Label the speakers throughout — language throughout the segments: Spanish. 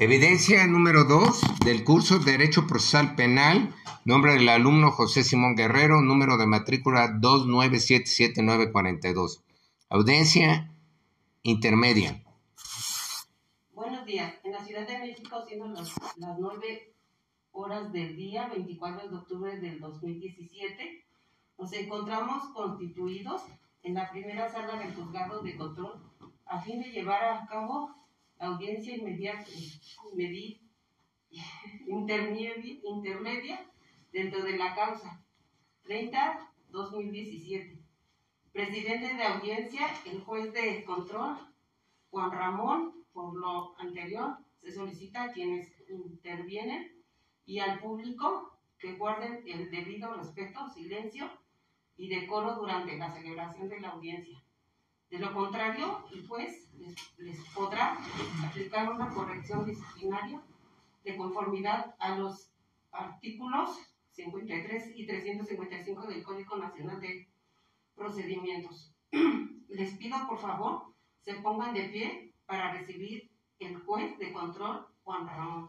Speaker 1: Evidencia número 2 del curso Derecho Procesal Penal, nombre del alumno José Simón Guerrero, número de matrícula 2977942. Audiencia intermedia.
Speaker 2: Buenos días. En la Ciudad de México, siendo las, las 9 horas del día, 24 de octubre del 2017, nos encontramos constituidos en la primera sala del juzgado de control a fin de llevar a cabo audiencia inmediata, intermedia, intermedia dentro de la causa 30-2017. Presidente de audiencia, el juez de control, Juan Ramón, por lo anterior, se solicita a quienes intervienen y al público que guarden el debido respeto, silencio y decoro durante la celebración de la audiencia. De lo contrario, el juez les, podrá aplicar una corrección disciplinaria de conformidad a los artículos 53 y 355 del Código Nacional de Procedimientos. Les pido, por favor, se pongan de pie para recibir el juez de control, Juan Ramón.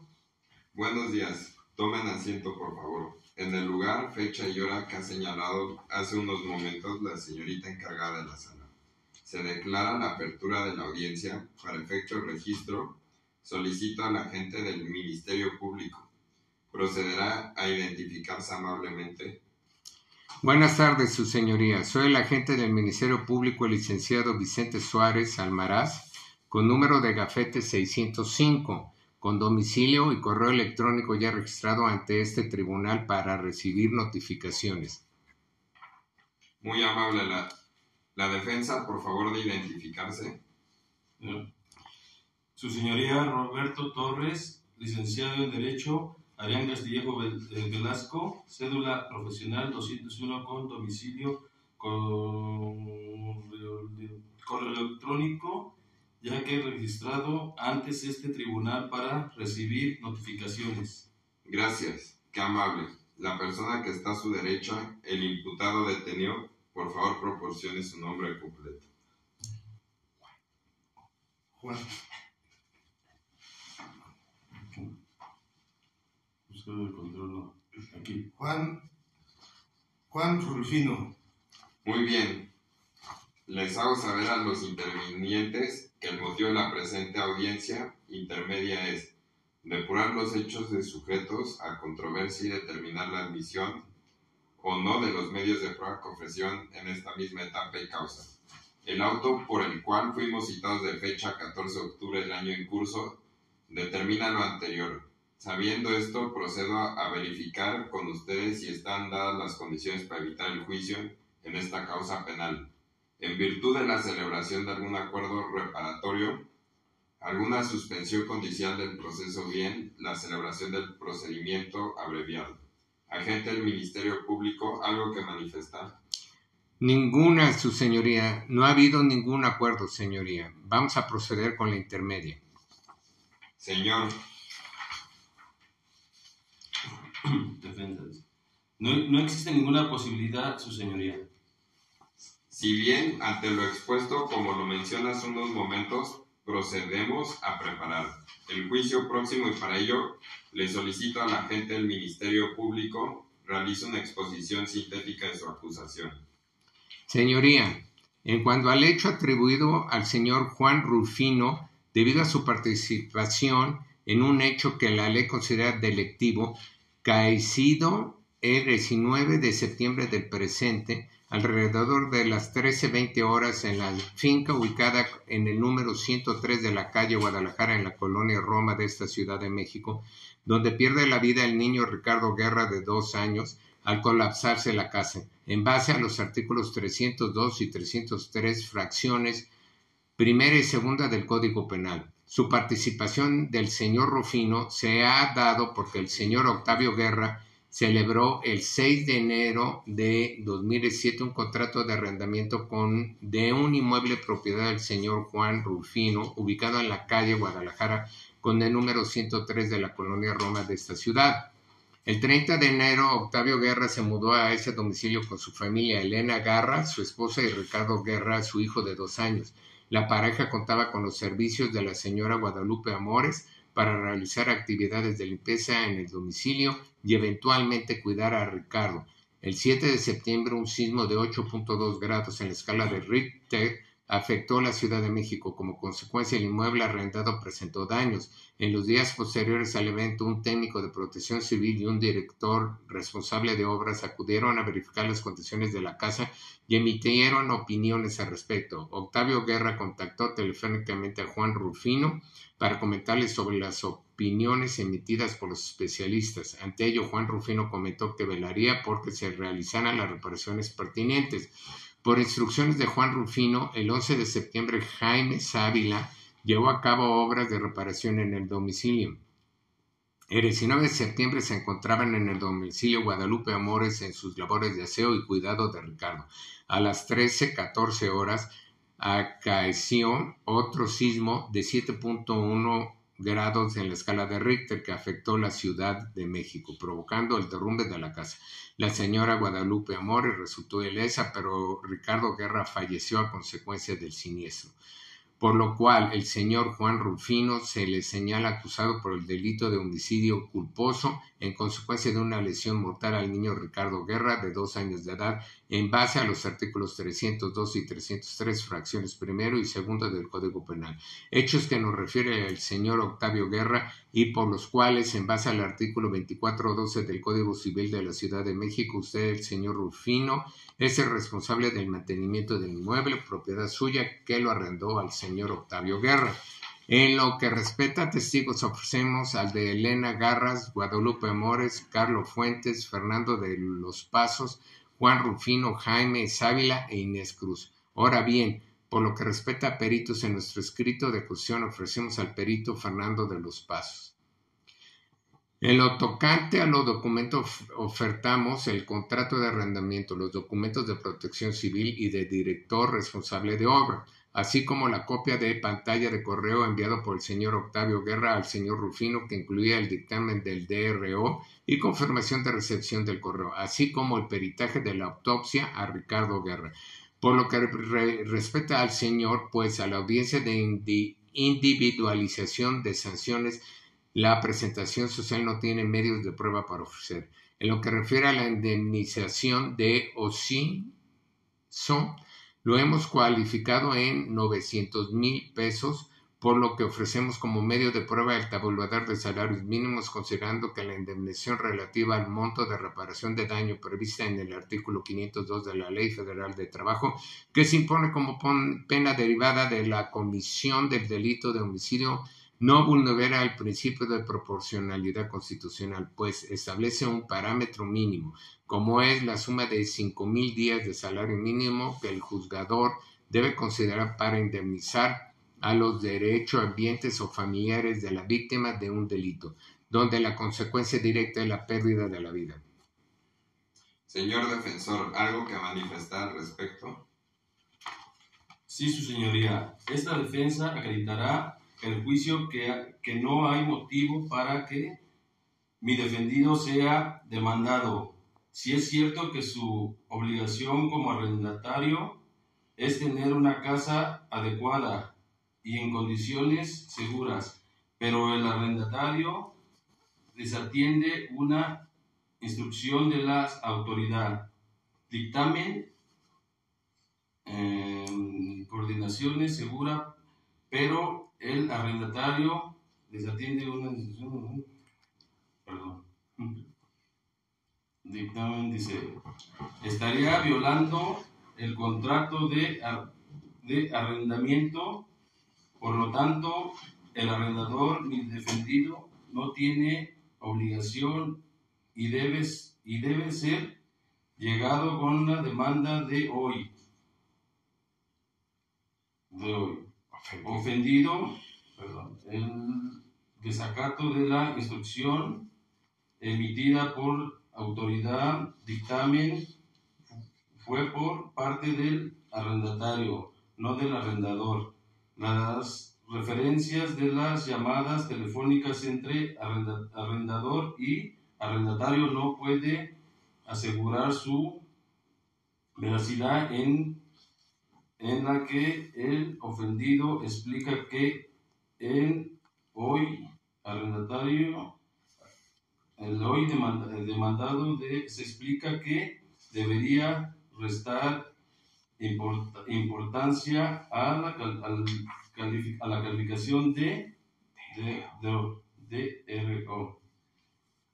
Speaker 3: Buenos días. Tomen asiento, por favor. En el lugar, fecha y hora que ha señalado hace unos momentos la señorita encargada de la sala. Se declara la apertura de la audiencia para efecto de registro. Solicito al agente del Ministerio Público. Procederá a identificarse amablemente.
Speaker 1: Buenas tardes, su señoría. Soy el agente del Ministerio Público, el licenciado Vicente Suárez Almaraz, con número de gafete 605 con domicilio y correo electrónico ya registrado ante este tribunal para recibir notificaciones.
Speaker 3: Muy amable la, la defensa, por favor de identificarse.
Speaker 4: Su señoría Roberto Torres, licenciado en Derecho, Arián Castillejo eh, Velasco, cédula profesional 201 con domicilio, correo electrónico ya que registrado antes este tribunal para recibir notificaciones.
Speaker 3: Gracias, qué amable. La persona que está a su derecha, el imputado detenido, por favor proporcione su nombre completo.
Speaker 4: Juan. Aquí. Juan. Juan Rulfino.
Speaker 3: Muy bien. Les hago saber a los intervinientes que el motivo de la presente audiencia intermedia es depurar los hechos de sujetos a controversia y determinar la admisión o no de los medios de prueba ofrecieron en esta misma etapa y causa. El auto por el cual fuimos citados de fecha 14 de octubre del año en curso determina lo anterior. Sabiendo esto, procedo a verificar con ustedes si están dadas las condiciones para evitar el juicio en esta causa penal en virtud de la celebración de algún acuerdo reparatorio, alguna suspensión condicial del proceso bien, la celebración del procedimiento abreviado. Agente del Ministerio Público, ¿algo que manifestar?
Speaker 1: Ninguna, su señoría. No ha habido ningún acuerdo, señoría. Vamos a proceder con la intermedia.
Speaker 3: Señor.
Speaker 4: No, no existe ninguna posibilidad, su señoría.
Speaker 3: Si bien ante lo expuesto, como lo mencionas unos momentos, procedemos a preparar el juicio próximo y para ello le solicito a la gente del Ministerio Público realice una exposición sintética de su acusación.
Speaker 1: Señoría, en cuanto al hecho atribuido al señor Juan Rufino, debido a su participación en un hecho que la ley considera delictivo, caecido el 19 de septiembre del presente, alrededor de las 13.20 horas en la finca ubicada en el número 103 de la calle Guadalajara en la colonia Roma de esta Ciudad de México, donde pierde la vida el niño Ricardo Guerra de dos años al colapsarse la casa, en base a los artículos 302 y 303 fracciones primera y segunda del Código Penal. Su participación del señor Rufino se ha dado porque el señor Octavio Guerra celebró el 6 de enero de 2007 un contrato de arrendamiento con, de un inmueble propiedad del señor Juan Rufino, ubicado en la calle Guadalajara, con el número 103 de la colonia Roma de esta ciudad. El 30 de enero, Octavio Guerra se mudó a ese domicilio con su familia Elena Garra, su esposa y Ricardo Guerra, su hijo de dos años. La pareja contaba con los servicios de la señora Guadalupe Amores, para realizar actividades de limpieza en el domicilio y eventualmente cuidar a Ricardo. El 7 de septiembre, un sismo de 8.2 grados en la escala de Richter afectó la Ciudad de México. Como consecuencia, el inmueble arrendado presentó daños. En los días posteriores al evento, un técnico de protección civil y un director responsable de obras acudieron a verificar las condiciones de la casa y emitieron opiniones al respecto. Octavio Guerra contactó telefónicamente a Juan Rufino para comentarle sobre las opiniones emitidas por los especialistas. Ante ello, Juan Rufino comentó que velaría porque se realizaran las reparaciones pertinentes. Por instrucciones de Juan Rufino, el 11 de septiembre Jaime Sávila llevó a cabo obras de reparación en el domicilio. El 19 de septiembre se encontraban en el domicilio Guadalupe Amores en sus labores de aseo y cuidado de Ricardo. A las 13.14 horas acaeció otro sismo de 7.1 grados en la escala de Richter que afectó la Ciudad de México, provocando el derrumbe de la casa. La señora Guadalupe Amores resultó ilesa, pero Ricardo Guerra falleció a consecuencia del siniestro por lo cual el señor Juan Rufino se le señala acusado por el delito de homicidio culposo en consecuencia de una lesión mortal al niño Ricardo Guerra de dos años de edad en base a los artículos 302 y 303 fracciones primero y segundo del Código Penal, hechos que nos refiere el señor Octavio Guerra y por los cuales en base al artículo 2412 del Código Civil de la Ciudad de México usted, el señor Rufino, es el responsable del mantenimiento del inmueble, propiedad suya, que lo arrendó al señor Octavio Guerra. En lo que respecta a testigos, ofrecemos al de Elena Garras, Guadalupe Amores, Carlos Fuentes, Fernando de los Pasos, Juan Rufino, Jaime Sávila e Inés Cruz. Ahora bien, por lo que respecta a peritos en nuestro escrito de acusación, ofrecemos al perito Fernando de los Pasos. En lo tocante a los documentos ofertamos el contrato de arrendamiento, los documentos de protección civil y de director responsable de obra, así como la copia de pantalla de correo enviado por el señor Octavio Guerra al señor Rufino que incluía el dictamen del DRO y confirmación de recepción del correo, así como el peritaje de la autopsia a Ricardo Guerra. Por lo que respecta al señor, pues a la audiencia de individualización de sanciones la presentación social no tiene medios de prueba para ofrecer. En lo que refiere a la indemnización de son lo hemos cualificado en 900 mil pesos, por lo que ofrecemos como medio de prueba el tabulador de salarios mínimos, considerando que la indemnización relativa al monto de reparación de daño prevista en el artículo 502 de la Ley Federal de Trabajo, que se impone como pena derivada de la comisión del delito de homicidio no vulnera el principio de proporcionalidad constitucional, pues establece un parámetro mínimo, como es la suma de cinco mil días de salario mínimo que el juzgador debe considerar para indemnizar a los derechohabientes o familiares de la víctima de un delito, donde la consecuencia directa es la pérdida de la vida.
Speaker 3: Señor defensor, ¿algo que manifestar al respecto?
Speaker 4: Sí, su señoría. Esta defensa acreditará el juicio que, que no hay motivo para que mi defendido sea demandado. Si es cierto que su obligación como arrendatario es tener una casa adecuada y en condiciones seguras, pero el arrendatario desatiende una instrucción de la autoridad. Dictamen, eh, coordinaciones segura, pero el arrendatario desatiende una decisión. Perdón. Dictamen dice: estaría violando el contrato de, de arrendamiento, por lo tanto, el arrendador ni defendido no tiene obligación y, debes, y debe ser llegado con la demanda de hoy. De hoy ofendido perdón, el desacato de la instrucción emitida por autoridad, dictamen, fue por parte del arrendatario, no del arrendador. Las referencias de las llamadas telefónicas entre arrendador y arrendatario no puede asegurar su veracidad en en la que el ofendido explica que en hoy arrendatario, el hoy demanda- el demandado de- se explica que debería restar import- importancia a la, a calificación de, de, de- DRO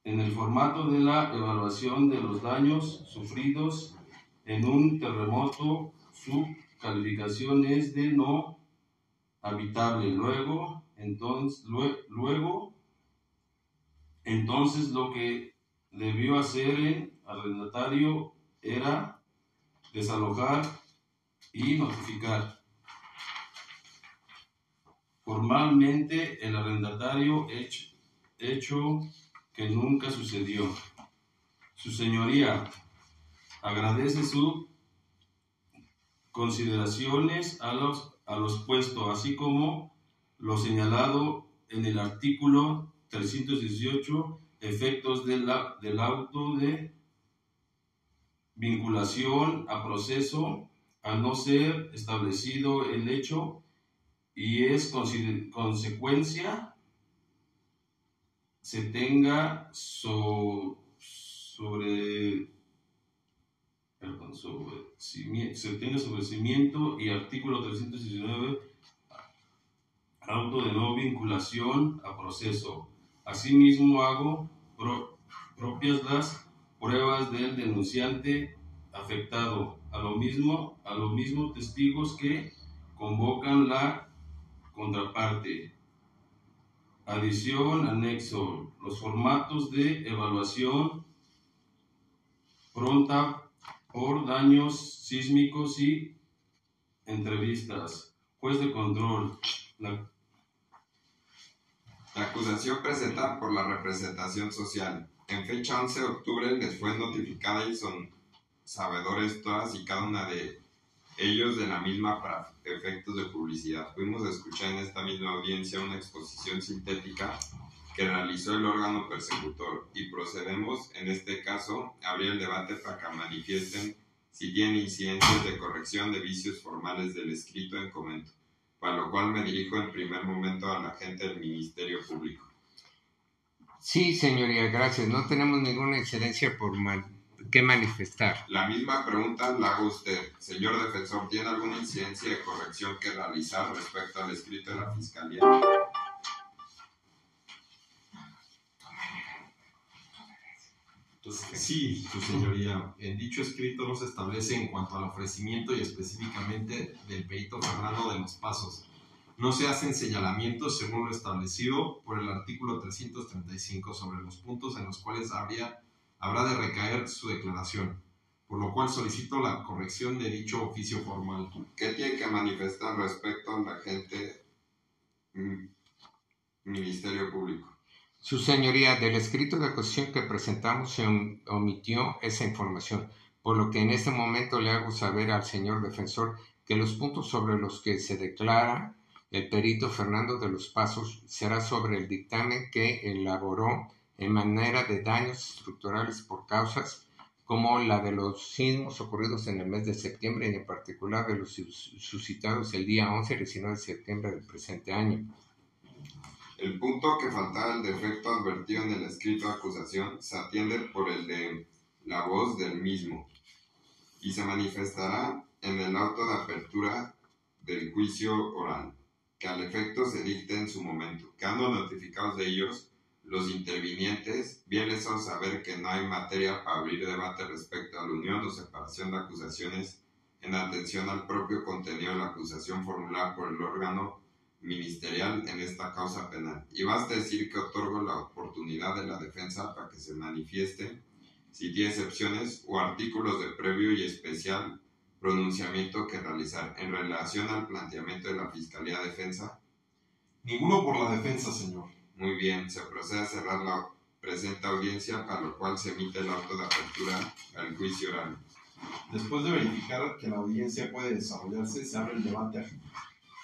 Speaker 4: en el formato de la evaluación de los daños sufridos en un terremoto, su calificación es de no habitable. Luego, entonces, lue- luego, entonces lo que debió hacer el arrendatario era desalojar y notificar. Formalmente, el arrendatario hecho, hecho que nunca sucedió. Su señoría agradece sus consideraciones a los, a los puestos, así como lo señalado en el artículo 318, efectos de del auto de vinculación a proceso, a no ser establecido el hecho y es consecuencia se tenga so- sobre se tenga sobre cimiento y artículo 319 auto de no vinculación a proceso. Asimismo hago pro- propias las pruebas del denunciante afectado, a lo mismo a los mismos testigos que convocan la contraparte. Adición, anexo, los formatos de evaluación pronta por daños sísmicos y entrevistas. Juez de control. La,
Speaker 3: acusación presentada por la representación social. En fecha 11 de octubre les fue notificada y son sabedores todas y cada una de ellos de la misma para efectos de publicidad. Pudimos escuchar en esta misma audiencia una exposición sintética que realizó el órgano persecutor y procedemos en este caso a abrir el debate para que manifiesten si tienen incidencias de corrección de vicios formales del escrito en comento, para lo cual me dirijo en primer momento a la gente del Ministerio Público.
Speaker 1: Sí, señoría, gracias. No tenemos ninguna incidencia por man- que manifestar.
Speaker 3: La misma pregunta la hago usted. Señor defensor, ¿tiene alguna incidencia de corrección que realizar respecto al escrito de la Fiscalía?
Speaker 5: Entonces, sí, su señoría, en dicho escrito no se establece en cuanto al ofrecimiento y específicamente del perito Fernando de los Pasos. No se hacen señalamientos según lo establecido por el artículo 335 sobre los puntos en los cuales habría, habrá de recaer su declaración, por lo cual solicito la corrección de dicho oficio formal.
Speaker 3: ¿Qué tiene que manifestar respecto a la gente mm, Ministerio Público?
Speaker 1: Su señoría, del escrito de acusación que presentamos se om- omitió esa información, por lo que en este momento le hago saber al señor defensor que los puntos sobre los que se declara el perito Fernando de los Pasos será sobre el dictamen que elaboró en manera de daños estructurales por causas como la de los sismos ocurridos en el mes de septiembre y en particular de los sus- suscitados el día 11 y 19 de septiembre del presente año.
Speaker 3: El punto que faltaba el defecto advertido en el escrito de acusación se atiende por el de la voz del mismo y se manifestará en el auto de apertura del juicio oral, que al efecto se dicte en su momento. Quedando notificados de ellos, los intervinientes, bien les hago saber que no hay materia para abrir debate respecto a la unión o separación de acusaciones en atención al propio contenido de la acusación formulada por el órgano ministerial en esta causa penal. Y basta decir que otorgo la oportunidad de la defensa para que se manifieste si tiene excepciones o artículos de previo y especial pronunciamiento que realizar en relación al planteamiento de la Fiscalía de Defensa.
Speaker 5: Ninguno por la defensa, señor.
Speaker 3: Muy bien, se procede a cerrar la presente audiencia para lo cual se emite el auto de apertura al juicio oral.
Speaker 5: Después de verificar que la audiencia puede desarrollarse, se abre el debate.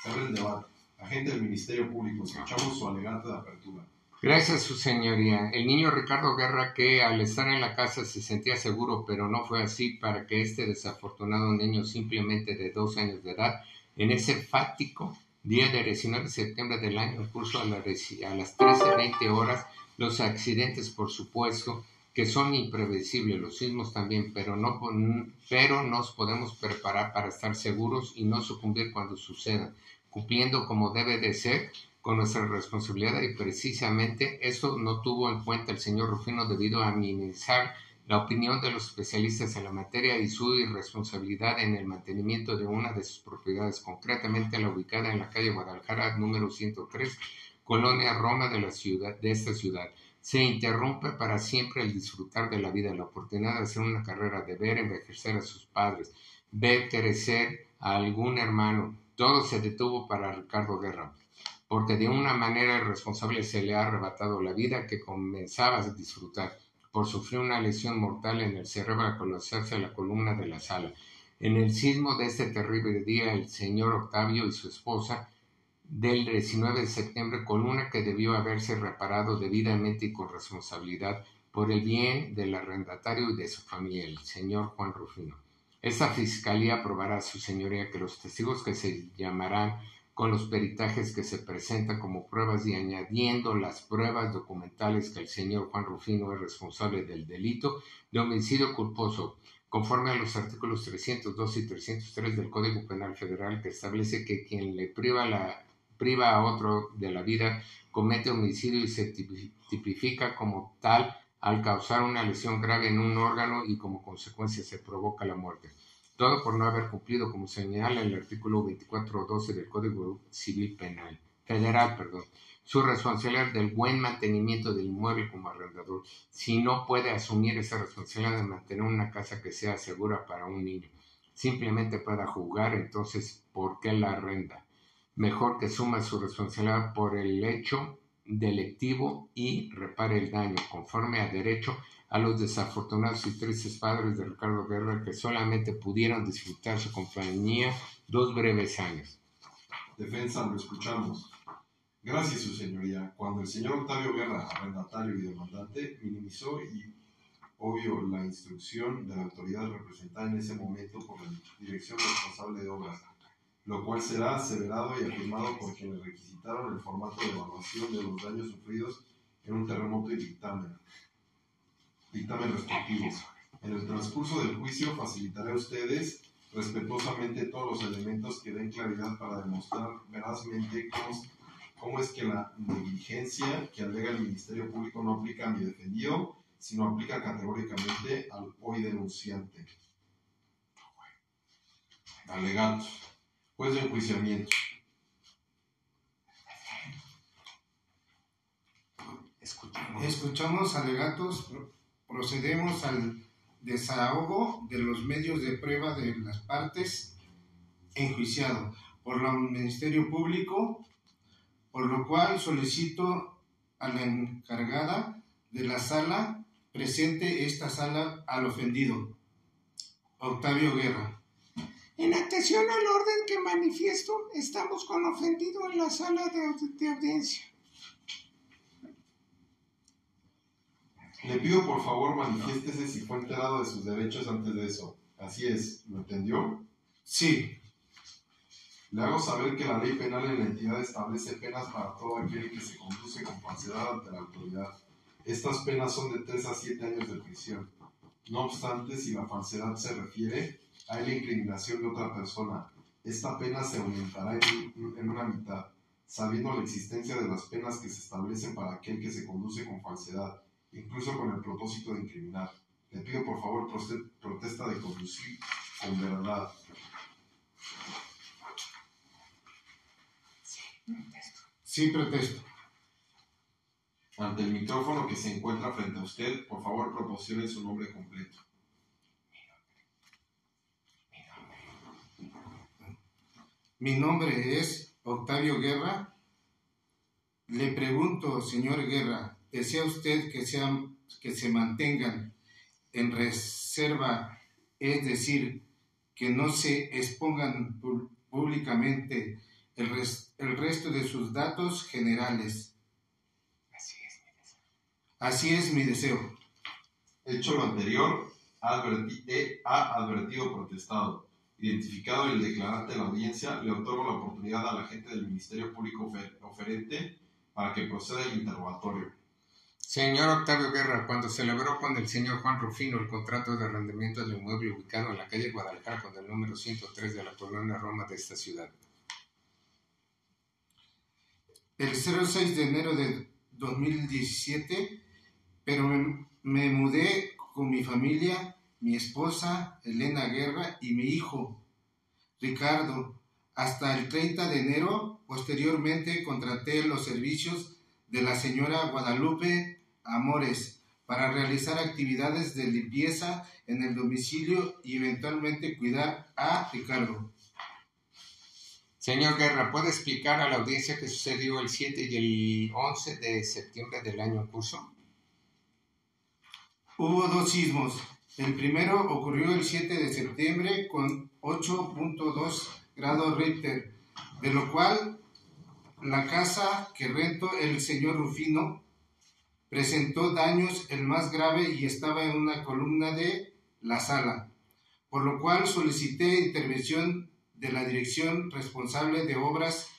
Speaker 5: Se abre el debate. Agente del Ministerio Público, escuchamos su alegato de apertura.
Speaker 1: Gracias, su señoría. El niño Ricardo Guerra, que al estar en la casa se sentía seguro, pero no fue así para que este desafortunado niño, simplemente de dos años de edad, en ese fático día del 19 de septiembre del año, curso a, la, a las 13.20 horas, los accidentes, por supuesto, que son imprevisibles, los sismos también, pero, no, pero nos podemos preparar para estar seguros y no sucumbir cuando suceda, cumpliendo como debe de ser con nuestra responsabilidad y precisamente eso no tuvo en cuenta el señor Rufino debido a minimizar la opinión de los especialistas en la materia y su irresponsabilidad en el mantenimiento de una de sus propiedades, concretamente la ubicada en la calle Guadalajara número 103, Colonia Roma de, la ciudad, de esta ciudad se interrumpe para siempre el disfrutar de la vida, la oportunidad de hacer una carrera, de ver envejecer a sus padres, ver crecer a algún hermano. Todo se detuvo para Ricardo Guerra, porque de una manera irresponsable se le ha arrebatado la vida que comenzaba a disfrutar por sufrir una lesión mortal en el cerebro al colapsarse la columna de la sala. En el sismo de este terrible día, el señor Octavio y su esposa del 19 de septiembre con una que debió haberse reparado debidamente y con responsabilidad por el bien del arrendatario y de su familia, el señor Juan Rufino. Esta fiscalía aprobará su señoría que los testigos que se llamarán con los peritajes que se presentan como pruebas y añadiendo las pruebas documentales que el señor Juan Rufino es responsable del delito de homicidio culposo, conforme a los artículos 302 y 303 del Código Penal Federal que establece que quien le priva la priva a otro de la vida, comete homicidio y se tipifica como tal al causar una lesión grave en un órgano y como consecuencia se provoca la muerte. Todo por no haber cumplido, como señala el artículo 24.12 del Código Civil Penal, Federal, perdón, su responsabilidad del buen mantenimiento del inmueble como arrendador, si no puede asumir esa responsabilidad de mantener una casa que sea segura para un niño, simplemente pueda jugar, entonces, ¿por qué la arrenda? mejor que suma su responsabilidad por el hecho delictivo y repare el daño, conforme a derecho a los desafortunados y tristes padres de Ricardo Guerra que solamente pudieron disfrutar su compañía dos breves años.
Speaker 5: Defensa, lo escuchamos. Gracias, su señoría. Cuando el señor Octavio Guerra, arrendatario y demandante, minimizó y obvio la instrucción de la autoridad representada en ese momento por la dirección responsable de obras lo cual será aseverado y afirmado por quienes requisitaron el formato de evaluación de los daños sufridos en un terremoto y dictamen, dictamen respectivo. En el transcurso del juicio facilitaré a ustedes respetuosamente todos los elementos que den claridad para demostrar verazmente cómo, cómo es que la negligencia que alega el Ministerio Público no aplica a mi defendido, sino aplica categóricamente al hoy denunciante. Alegatos de enjuiciamiento.
Speaker 6: Escuchamos. alegatos, procedemos al desahogo de los medios de prueba de las partes enjuiciado por el Ministerio Público, por lo cual solicito a la encargada de la sala presente esta sala al ofendido, Octavio Guerra.
Speaker 7: En atención al orden que manifiesto, estamos con ofendido en la sala de, audiencia.
Speaker 5: Le pido por favor manifiéstese si fue enterado de sus derechos antes de eso. Así es, ¿lo entendió?
Speaker 6: Sí.
Speaker 5: Le hago saber que la ley penal en la entidad establece penas para todo aquel que se conduce con falsedad ante la autoridad. Estas penas son de 3 a 7 años de prisión. No obstante, si la falsedad se refiere hay la incriminación de otra persona. Esta pena se aumentará en, una mitad, sabiendo la existencia de las penas que se establecen para aquel que se conduce con falsedad, incluso con el propósito de incriminar. Le pido por favor protesta de conducir con verdad.
Speaker 6: Sí, protesto.
Speaker 5: Ante el micrófono que se encuentra frente a usted, por favor proporcione su nombre completo.
Speaker 6: Mi nombre es Octavio Guerra. Le pregunto, señor Guerra, ¿desea usted que, sean, que se mantengan en reserva, es decir, que no se expongan públicamente el, el resto de sus datos generales?
Speaker 7: Así es mi deseo.
Speaker 6: Así es mi deseo.
Speaker 5: Hecho lo anterior, ha advertido protestado identificado el declarante de la audiencia, le otorgo la oportunidad al agente del Ministerio Público ofer- oferente para que proceda el interrogatorio.
Speaker 1: Señor Octavio Guerra, cuando celebró con el señor Juan Rufino el contrato de arrendamiento del inmueble ubicado en la calle Guadalajara con el número 103 de la colonia Roma de esta ciudad.
Speaker 6: el 06 de enero de 2017, pero me, me mudé con mi familia, mi esposa, Elena Guerra, y mi hijo, Ricardo, hasta el 30 de enero. Posteriormente contraté los servicios de la señora Guadalupe Amores para realizar actividades de limpieza en el domicilio y eventualmente cuidar a Ricardo.
Speaker 1: Señor Guerra, ¿puede explicar a la audiencia qué sucedió el 7 y el 11 de septiembre del año curso?
Speaker 6: Hubo dos sismos. El primero ocurrió el 7 de septiembre con 8.2 grados Richter, de lo cual la casa que rentó el señor Rufino presentó daños el más grave y estaba en una columna de la sala, por lo cual solicité intervención de la dirección responsable de obras.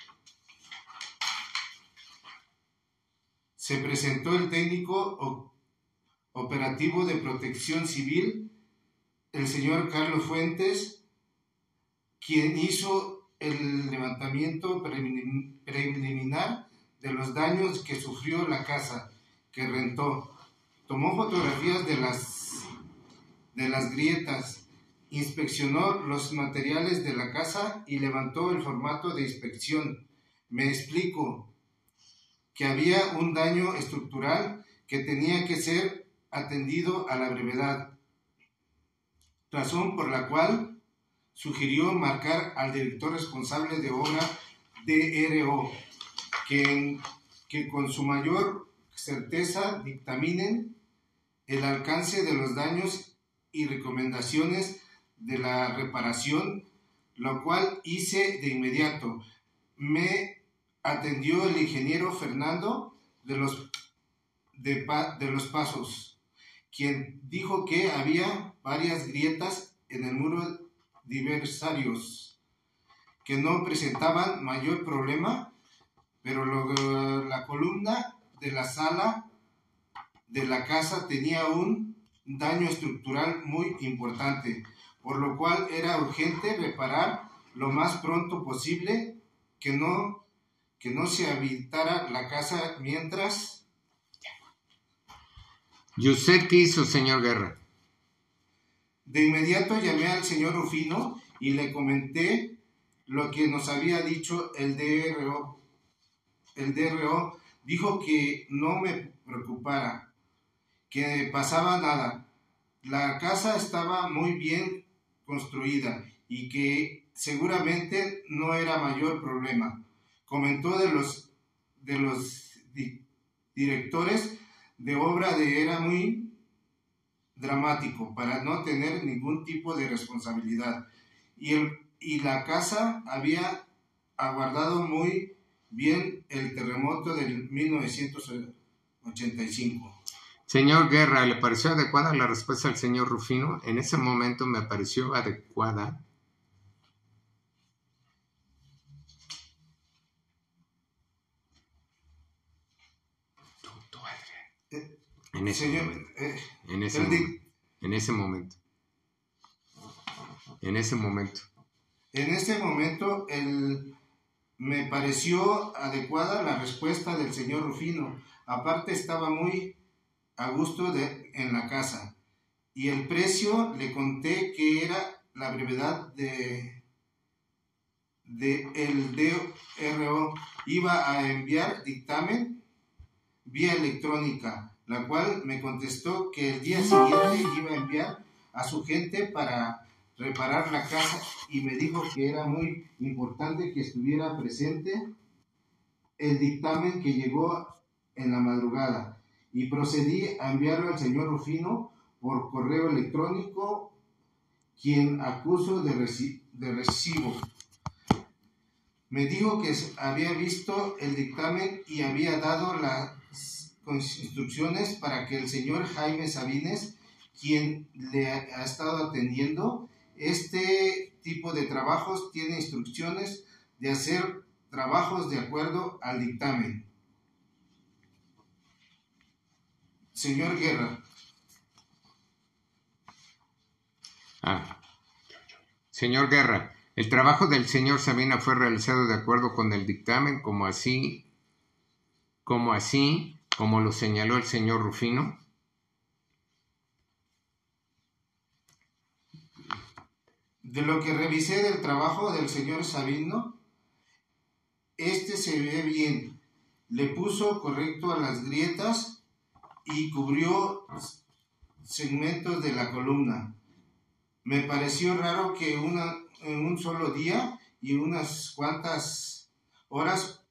Speaker 6: Se presentó el técnico operativo de protección civil, el señor Carlos Fuentes, quien hizo el levantamiento prelimin- preliminar de los daños que sufrió la casa que rentó. Tomó fotografías de las, de las grietas, inspeccionó los materiales de la casa y levantó el formato de inspección. Me explico que había un daño estructural que tenía que ser atendido a la brevedad, razón por la cual sugirió marcar al director responsable de obra DRO, que, que con su mayor certeza dictaminen el alcance de los daños y recomendaciones de la reparación, lo cual hice de inmediato. Me atendió el ingeniero Fernando de los, de, de los Pasos, quien dijo que había varias grietas en el muro diversarios que no presentaban mayor problema, pero lo- la columna de la sala de la casa tenía un daño estructural muy importante, por lo cual era urgente reparar lo más pronto posible que no, que no se habitara la casa mientras
Speaker 1: ¿Y usted qué hizo, señor Guerra?
Speaker 6: De inmediato llamé al señor Rufino y le comenté lo que nos había dicho el DRO. El DRO dijo que no me preocupara, que pasaba nada. La casa estaba muy bien construida y que seguramente no era mayor problema. Comentó de los, de los di- directores de obra de era muy dramático para no tener ningún tipo de responsabilidad. Y, el, y la casa había aguardado muy bien el terremoto del 1985.
Speaker 1: Señor Guerra, ¿le pareció adecuada la respuesta al señor Rufino? En ese momento me pareció adecuada. En ese
Speaker 6: Señor,
Speaker 1: momento.
Speaker 6: eh,
Speaker 1: En ese momento. En ese momento. En ese momento.
Speaker 6: En momento el- me pareció adecuada la respuesta del señor Rufino. Aparte estaba muy a gusto de- en la casa. Y el precio le conté que era la brevedad de, de el DRO. Iba a enviar dictamen vía electrónica, la cual me contestó que el día siguiente iba a enviar a su gente para reparar la casa y me dijo que era muy importante que estuviera presente el dictamen que llegó en la madrugada y procedí a enviarlo al señor Rufino por correo electrónico quien acuso de, reci- recibo. Me dijo que había visto el dictamen y había dado las instrucciones para que el señor Jaime Sabines, quien le ha ha estado atendiendo, este tipo de trabajos tiene instrucciones de hacer trabajos de acuerdo al dictamen. Señor Guerra,
Speaker 1: Ah. Señor Guerra, el trabajo del señor Sabina fue realizado de acuerdo con el dictamen, como así, como así, como lo señaló el señor Rufino.
Speaker 6: de lo que revisé del trabajo del señor Sabino, este se ve bien. Le puso correcto a las grietas y cubrió segmentos de la columna. Me pareció raro que una, en un solo día y unas cuantas horas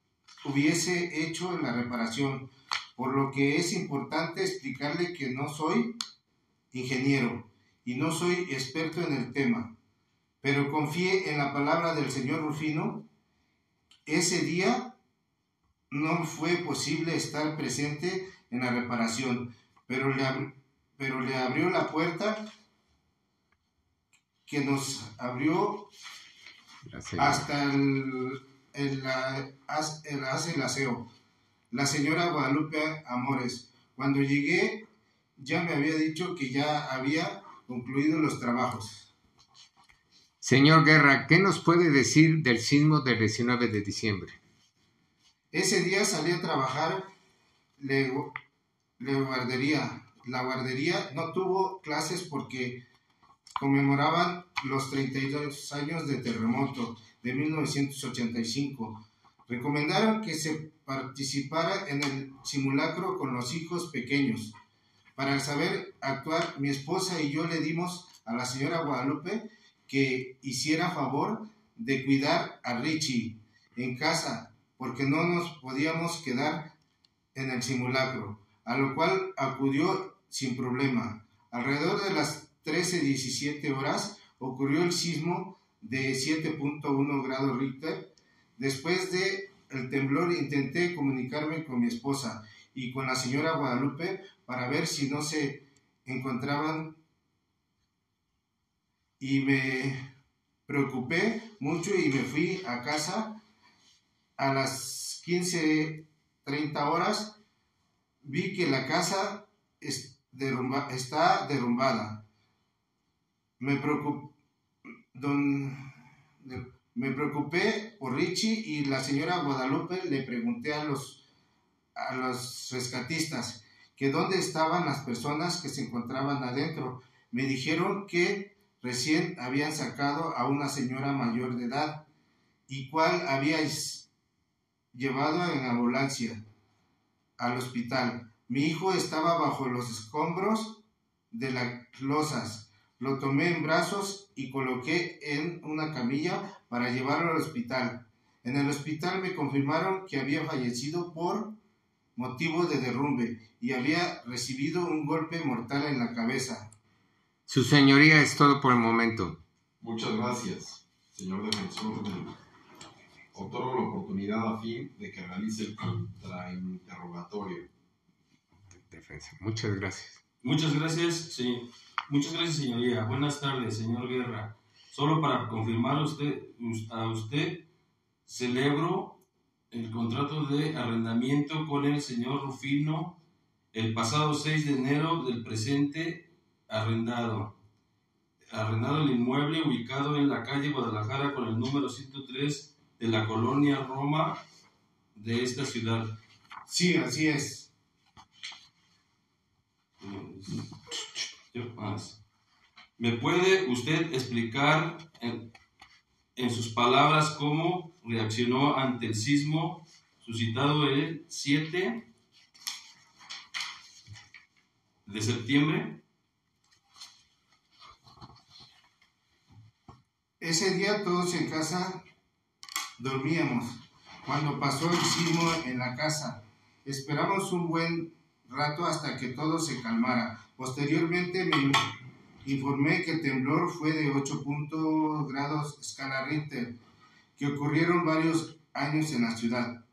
Speaker 6: hubiese hecho la reparación, por lo que es importante explicarle que no soy ingeniero y no soy experto en el tema, pero confié en la palabra del señor Rufino. Ese día no fue posible estar presente en la reparación, pero le, ab- pero le abrió la puerta que nos abrió
Speaker 1: señora.
Speaker 6: hasta el, el, el aseo. La señora Guadalupe Amores, cuando llegué ya me había dicho que ya había concluido los trabajos.
Speaker 1: Señor Guerra, ¿qué nos puede decir del sismo del 19 de diciembre?
Speaker 6: Ese día salí a trabajar le, le guardería. La guardería no tuvo clases porque conmemoraban los 32 años de terremoto de 1985. Recomendaron que se participara en el simulacro con los hijos pequeños. Para saber actuar, mi esposa y yo le dimos a la señora Guadalupe que hiciera favor de cuidar a Richie en casa porque no nos podíamos quedar en el simulacro, a lo cual acudió sin problema. Alrededor de las 13-17 horas ocurrió el sismo de 7.1 grados Richter. Después de el temblor intenté comunicarme con mi esposa y con la señora Guadalupe para ver si no se encontraban y me preocupé mucho y me fui a casa a las 15.30 horas vi que la casa está derrumbada. Me, preocup- don- me preocupé por Richie y la señora Guadalupe le pregunté a los, a los rescatistas que dónde estaban las personas que se encontraban adentro. Me dijeron que recién habían sacado a una señora mayor de edad y cuál habíais llevado en ambulancia al hospital. Mi hijo estaba bajo los escombros de las losas. Lo tomé en brazos y coloqué en una camilla para llevarlo al hospital. En el hospital me confirmaron que había fallecido por motivo de derrumbe y había recibido un golpe mortal en la cabeza.
Speaker 1: Su señoría es todo por el momento.
Speaker 5: Muchas gracias, señor defensor. Otorgo la oportunidad a fin de que realice el contrainterrogatorio.
Speaker 1: Defensa. Muchas gracias.
Speaker 4: Muchas gracias, sí. Muchas gracias, señoría. Buenas tardes, señor Guerra. Solo para confirmar a usted, a usted, celebro el contrato de arrendamiento con el señor Rufino el pasado 6 de enero del presente arrendado. Arrendado el inmueble ubicado en la calle Guadalajara con el número 103 de la colonia Roma de esta ciudad.
Speaker 6: Sí, así es.
Speaker 4: Yo más. ¿Me puede usted explicar en, en sus palabras cómo reaccionó ante el sismo suscitado el 7 de septiembre?
Speaker 6: Ese día todos en casa dormíamos. Cuando pasó el sismo en la casa, esperamos un buen rato hasta que todo se calmara. Posteriormente me informé que el temblor fue de 8 punto grados escala Richter, que ocurrieron varios años en la ciudad.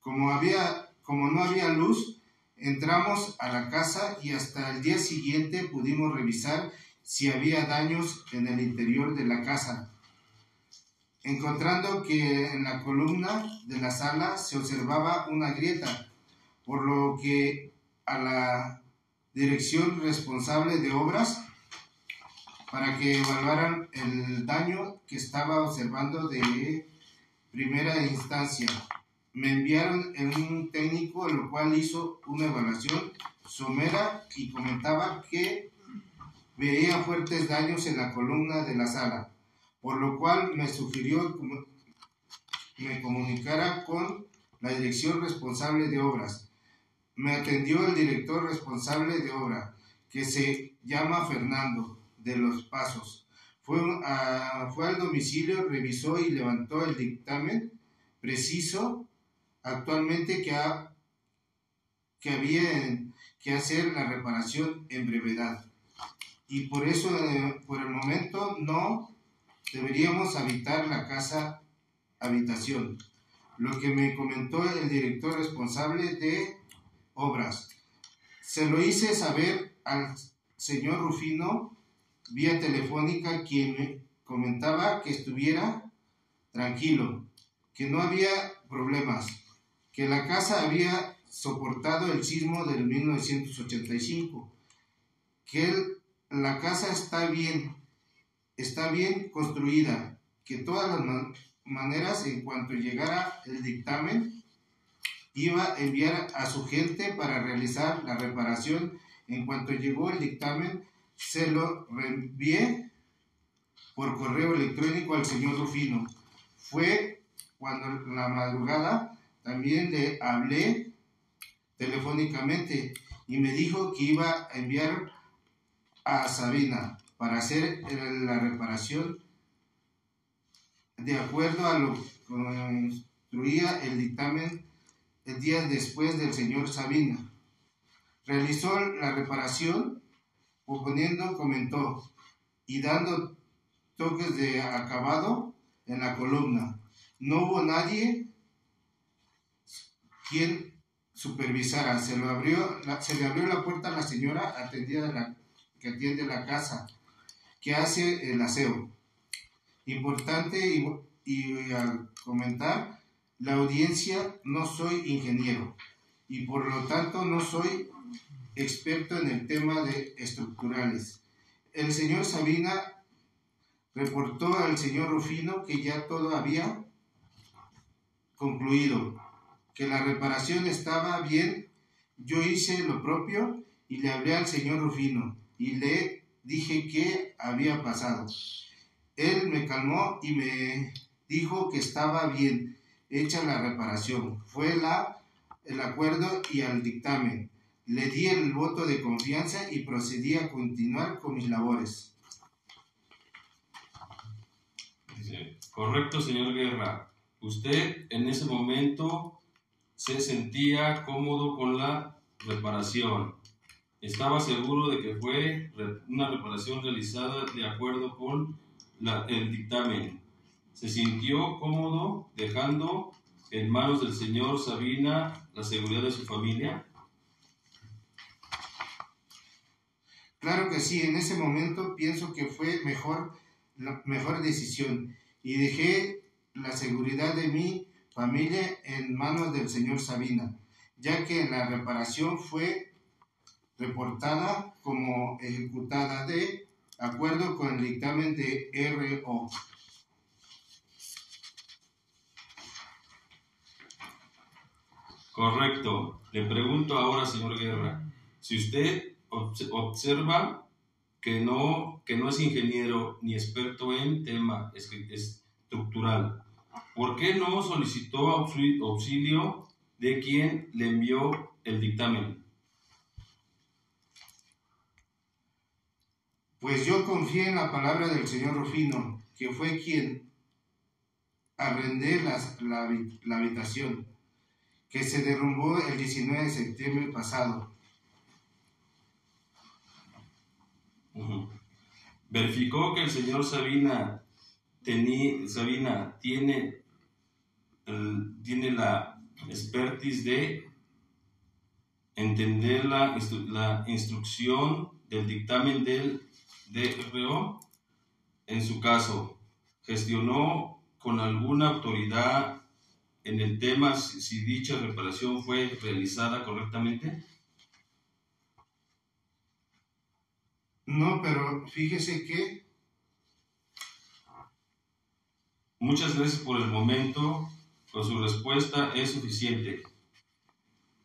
Speaker 6: Como, había, como no había luz, entramos a la casa y hasta el día siguiente pudimos revisar si había daños en el interior de la casa. encontrando que en la columna de la sala se observaba una grieta, por lo que a la dirección responsable de obras para que evaluaran el daño que estaba observando de primera instancia. Me enviaron en un técnico, el cual hizo una evaluación somera y comentaba que veía fuertes daños en la columna de la sala, por lo cual me sugirió que me comunicara con la dirección responsable de obras. Me atendió el director responsable de obra, que se llama Fernando de los Pasos. Fue, a- fue al domicilio, revisó y levantó el dictamen preciso actualmente que, ha, que había que hacer la reparación en brevedad. Y por eso, eh, por el momento, no deberíamos habitar la casa habitación. Lo que me comentó el director responsable de obras. Se lo hice saber al señor Rufino vía telefónica, quien me comentaba que estuviera tranquilo, que no había problemas, que la casa había soportado el sismo del 1985, que el- la casa está bien, está bien construida, que todas las ma- maneras en cuanto llegara el dictamen iba a enviar a su gente para realizar la reparación. En cuanto llegó el dictamen, se lo reenvié por correo electrónico al señor Rufino. Fue cuando la madrugada también le hablé telefónicamente y me dijo que iba a enviar a Sabina para hacer la reparación de acuerdo a lo que construía el dictamen el día después del señor Sabina. Realizó la reparación, proponiendo, comentó, y dando toques de acabado en la columna. No hubo nadie quien supervisara. Se, lo abrió, se le abrió la puerta a la señora atendida que atiende la casa, que hace el aseo. Importante y, y al comentar, la audiencia no soy ingeniero y por lo tanto no soy experto en el tema de estructurales. El señor Sabina reportó al señor Rufino que ya todo había concluido, que la reparación estaba bien. Yo hice lo propio y le hablé al señor Rufino y le dije qué había pasado. Él me calmó y me dijo que estaba bien hecha la reparación. Fue la, el acuerdo y al dictamen. Le di el voto de confianza y procedí a continuar con mis labores.
Speaker 4: Correcto, señor Guerra. Usted en ese momento se sentía cómodo con la reparación. Estaba seguro de que fue una reparación realizada de acuerdo con la- el dictamen. Se sintió cómodo dejando en manos del señor Sabina la seguridad de su familia.
Speaker 6: Claro que sí, en ese momento pienso que fue mejor la mejor decisión y dejé la seguridad de mi familia en manos del señor Sabina, ya que la reparación fue reportada como ejecutada de acuerdo con el dictamen de RO.
Speaker 4: Correcto. Le pregunto ahora, señor Guerra, si usted observa que no, que no es ingeniero ni experto en tema estructural, ¿por qué no solicitó auxi- auxilio de quien le envió el dictamen?
Speaker 6: Pues yo confié en la palabra del señor Rufino, que fue quien arrendé la, la habitación, que se derrumbó el 19 de septiembre pasado.
Speaker 4: Verificó que el señor Sabina, teni- Sabina tiene, tiene la expertise de entender la, la instrucción del dictamen del DRO. En su caso, gestionó con alguna autoridad en el tema si dicha reparación fue realizada correctamente?
Speaker 6: No, pero fíjese que
Speaker 4: Muchas gracias por el momento, pues su respuesta es suficiente.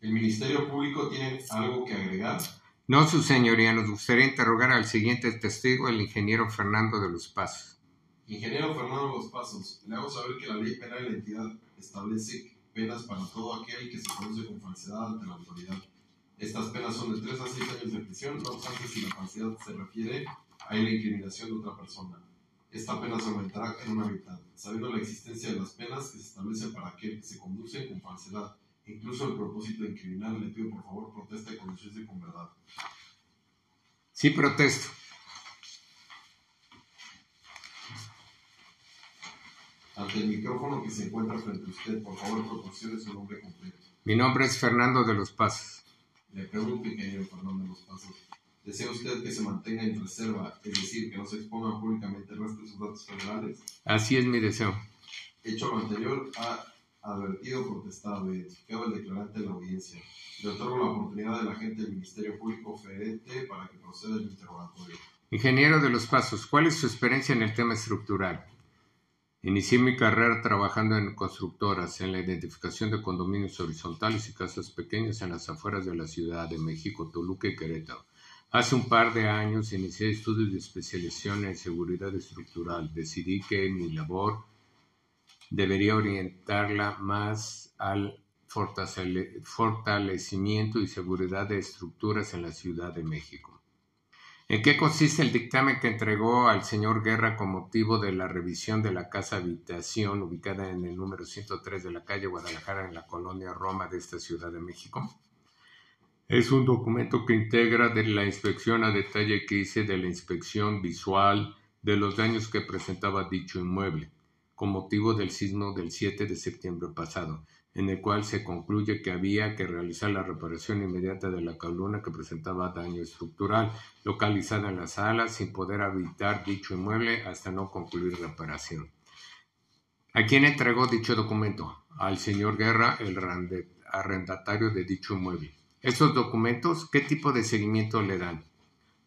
Speaker 5: ¿El Ministerio Público tiene algo que agregar?
Speaker 1: No, su señoría, nos gustaría interrogar al siguiente testigo, el ingeniero Fernando de los Pasos.
Speaker 5: Ingeniero Fernando Los Pasos, le hago saber que la ley penal de la entidad establece penas para todo aquel que se conoce con falsedad ante la autoridad. Estas penas son de 3 a 6 años de prisión, no obstante si la falsedad se refiere a la incriminación de otra persona. Esta pena se aumentará en una mitad, sabiendo la existencia de las penas que se establecen para aquel que se conduce con falsedad. Incluso el propósito de incriminar, le pido por favor protesta y conducirse con verdad.
Speaker 1: Sí, protesto.
Speaker 5: Ante el micrófono que se encuentra frente a usted, por favor proporcione su nombre completo.
Speaker 1: Mi nombre es Fernando de los Pasos.
Speaker 5: Le pregunto, ingeniero Fernando de los Pasos, ¿desea usted que se mantenga en reserva, es decir, que no se exponga públicamente el resto de sus datos federales?
Speaker 1: Así es mi deseo.
Speaker 5: Hecho lo anterior, ha advertido protestado y identificado el declarante en la audiencia. Le otorgo la oportunidad del agente del Ministerio Público oferente para que proceda el interrogatorio.
Speaker 1: Ingeniero de los Pasos, ¿cuál es su experiencia en el tema estructural? Inicié mi carrera trabajando en constructoras, en la identificación de condominios horizontales y casas pequeñas en las afueras de la Ciudad de México, Toluca y Querétaro. Hace un par de años inicié estudios de especialización en seguridad estructural. Decidí que mi labor debería orientarla más al fortale- fortalecimiento y seguridad de estructuras en la Ciudad de México. ¿En qué consiste el dictamen que entregó al señor Guerra con motivo de la revisión de la casa habitación ubicada en el número 103 de la calle Guadalajara en la colonia Roma de esta Ciudad de México? Es un documento que integra de la inspección a detalle que hice de la inspección visual de los daños que presentaba dicho inmueble, con motivo del sismo del 7 de septiembre pasado, en el cual se concluye que había que realizar la reparación inmediata de la columna que presentaba daño estructural, localizada en la sala, sin poder habitar dicho inmueble hasta no concluir reparación. ¿A quién entregó dicho documento? Al señor Guerra, el arrendatario de dicho inmueble. Estos documentos, ¿qué tipo de seguimiento le dan?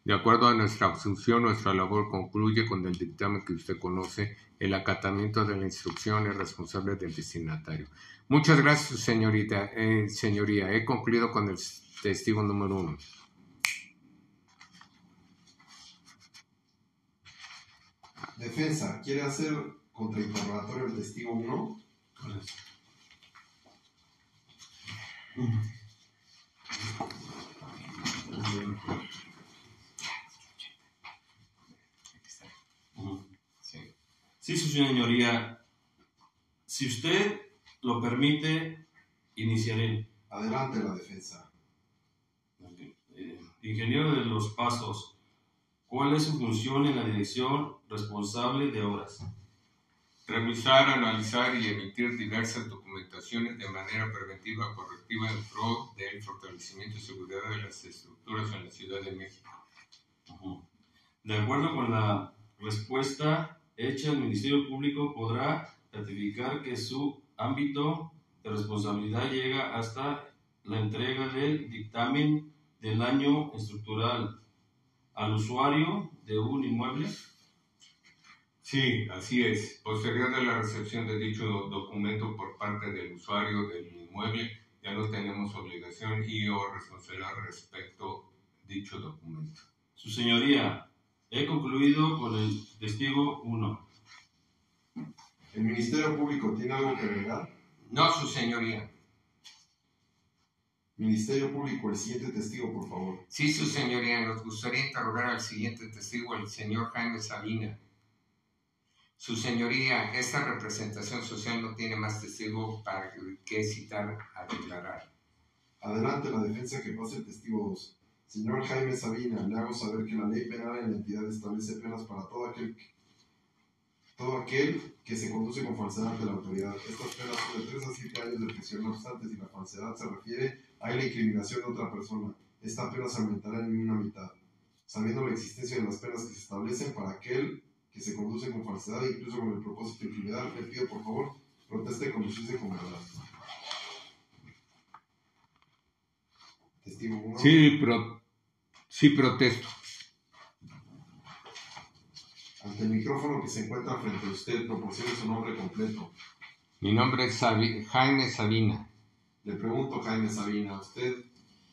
Speaker 1: De acuerdo a nuestra asunción, nuestra labor concluye con el dictamen que usted conoce, el acatamiento de la instrucción es responsable del destinatario. Muchas gracias, señorita, eh, señoría. He concluido con el testigo número uno.
Speaker 5: Defensa, ¿quiere hacer contrainterrogatorio al testigo 1?
Speaker 4: Ujú. Sí, su señoría. Si usted lo permite, iniciaré.
Speaker 5: Adelante la defensa.
Speaker 4: Eh, ingeniero de los pasos, ¿cuál es su función en la dirección responsable de obras?
Speaker 1: Revisar, analizar y emitir diversas documentaciones de manera preventiva correctiva en pro del fortalecimiento y seguridad de las estructuras en la Ciudad de México.
Speaker 4: De acuerdo con la respuesta hecha, el Ministerio Público podrá ratificar que su ámbito de responsabilidad llega hasta la entrega del dictamen del año estructural al usuario de un inmueble.
Speaker 1: Sí, así es. Posterior de la recepción de dicho documento por parte del usuario del inmueble, ya no tenemos obligación y o responsabilidad respecto a dicho documento.
Speaker 4: Su señoría, he concluido con el testigo 1.
Speaker 5: ¿El Ministerio Público tiene algo que agregar?
Speaker 1: No, su señoría.
Speaker 5: Ministerio Público, el siguiente testigo, por favor.
Speaker 1: Sí, su señoría, nos gustaría interrogar al siguiente testigo, el señor Jaime Sabina. Su señoría, esta representación social no tiene más testigo para que citar a declarar.
Speaker 5: Adelante la defensa que pase el testigo 2. Señor Jaime Sabina, le hago saber que la ley penal en la entidad establece penas para todo aquel que, todo aquel que se conduce con falsedad ante la autoridad. Estas penas son de 3 a 7 años de prisión, no obstante, si la falsedad se refiere a la incriminación de otra persona, esta pena se aumentará en una mitad, sabiendo la existencia de las penas que se establecen para aquel que se conduce con falsedad incluso con el propósito de intimidar, le pido por favor proteste y conducirse con verdad. Testigo uno.
Speaker 1: Sí, pro- sí protesto.
Speaker 5: Ante el micrófono que se encuentra frente a usted, proporcione su nombre completo.
Speaker 1: Mi nombre es Sabi- Jaime Sabina.
Speaker 5: Le pregunto, Jaime Sabina, ¿usted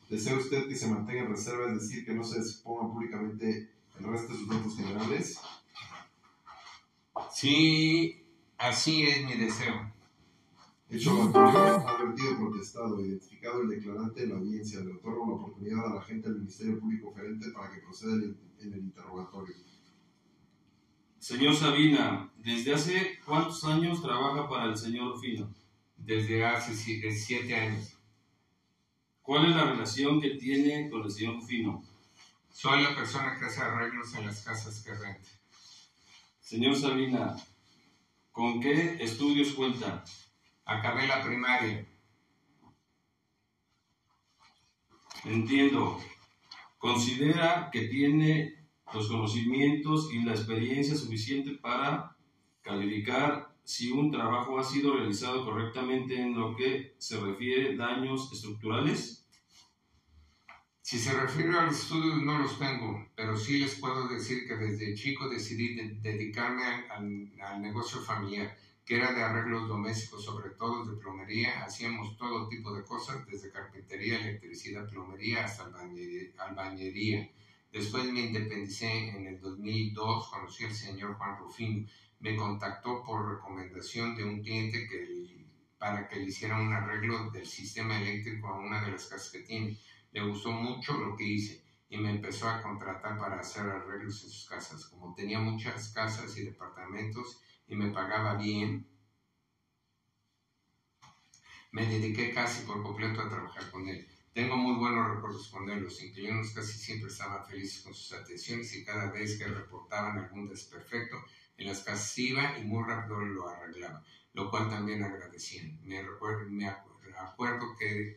Speaker 5: desea usted que se mantenga en reserva, es decir, que no se exponga públicamente el resto de sus datos generales?
Speaker 1: Sí, así es mi deseo.
Speaker 5: Hecho lo anterior, advertido, protestado, identificado el declarante en la audiencia, le otorgo la oportunidad a la agente del Ministerio Público oferente para que proceda en el interrogatorio.
Speaker 4: Señor Sabina, ¿desde hace cuántos años trabaja para el señor Fino?
Speaker 1: Desde hace si- siete años.
Speaker 4: ¿Cuál es la relación que tiene con el señor Fino?
Speaker 1: Soy la persona que hace arreglos en las casas que renta.
Speaker 4: Señor Sabina, ¿con qué estudios cuenta?
Speaker 1: Acabé la primaria.
Speaker 4: Entiendo. ¿Considera que tiene los conocimientos y la experiencia suficiente para calificar si un trabajo ha sido realizado correctamente en lo que se refiere daños estructurales?
Speaker 1: Si se refiere a los estudios, no los tengo, pero sí les puedo decir que desde chico decidí de- dedicarme al, al- negocio familiar, que era de arreglos domésticos, sobre todo de plomería. Hacíamos todo tipo de cosas, desde carpintería, electricidad, plomería, hasta albañería. albañería. Después me independicé en el 2002, conocí al señor Juan Rufino. Me contactó por recomendación de un cliente que, para que le hiciera un arreglo del sistema eléctrico a una de las casas que tiene. Le gustó mucho lo que hice y me empezó a contratar para hacer arreglos en sus casas. Como tenía muchas casas y departamentos y me pagaba bien, me dediqué casi por completo a trabajar con él. Tengo muy buenos recuerdos con él. Los casi siempre estaban felices con sus atenciones y cada vez que reportaban algún desperfecto en las casas iba y muy rápido lo arreglaba, lo cual también agradecían. Me, recuerdo, me acu- acuerdo que